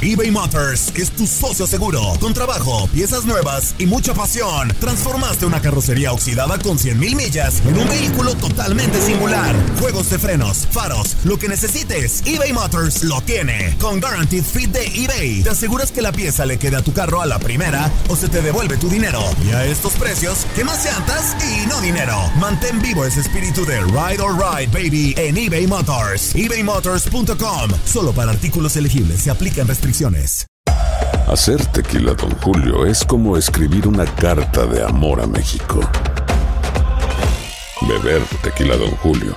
eBay Motors es tu socio seguro. Con trabajo, piezas nuevas y mucha pasión, transformaste una carrocería oxidada con 100.000 millas en un vehículo totalmente singular. De frenos, faros, lo que necesites, eBay Motors lo tiene. Con Guaranteed Fit de eBay, te aseguras que la pieza le quede a tu carro a la primera o se te devuelve tu dinero. Y a estos precios, ¿qué más llantas y no dinero? Mantén vivo ese espíritu de Ride or Ride, baby, en eBay Motors. ebaymotors.com. Solo para artículos elegibles se aplican restricciones. Hacer tequila, Don Julio, es como escribir una carta de amor a México. Beber tequila, Don Julio,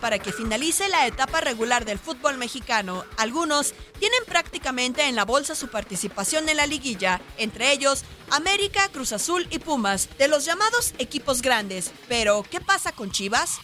Para que finalice la etapa regular del fútbol mexicano. Algunos tienen prácticamente en la bolsa su participación en la liguilla, entre ellos América, Cruz Azul y Pumas, de los llamados equipos grandes. Pero, ¿qué pasa con Chivas?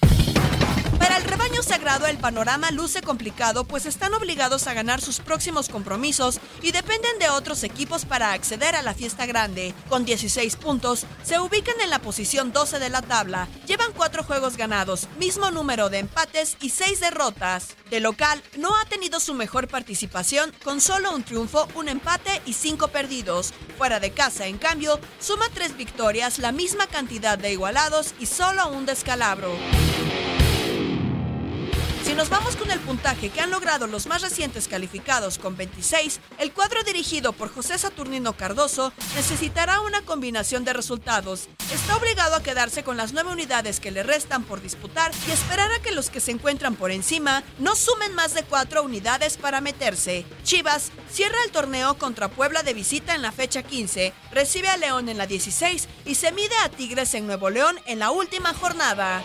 Para el rebaño sagrado el panorama luce complicado pues están obligados a ganar sus próximos compromisos y dependen de otros equipos para acceder a la fiesta grande. Con 16 puntos, se ubican en la posición 12 de la tabla. Llevan cuatro juegos ganados, mismo número de empates y seis derrotas. De local, no ha tenido su mejor participación con solo un triunfo, un empate y cinco perdidos. Fuera de casa, en cambio, suma tres victorias, la misma cantidad de igualados y solo un descalabro. Si nos vamos con el puntaje que han logrado los más recientes calificados con 26, el cuadro dirigido por José Saturnino Cardoso necesitará una combinación de resultados. Está obligado a quedarse con las nueve unidades que le restan por disputar y esperar a que los que se encuentran por encima no sumen más de cuatro unidades para meterse. Chivas cierra el torneo contra Puebla de visita en la fecha 15, recibe a León en la 16 y se mide a Tigres en Nuevo León en la última jornada.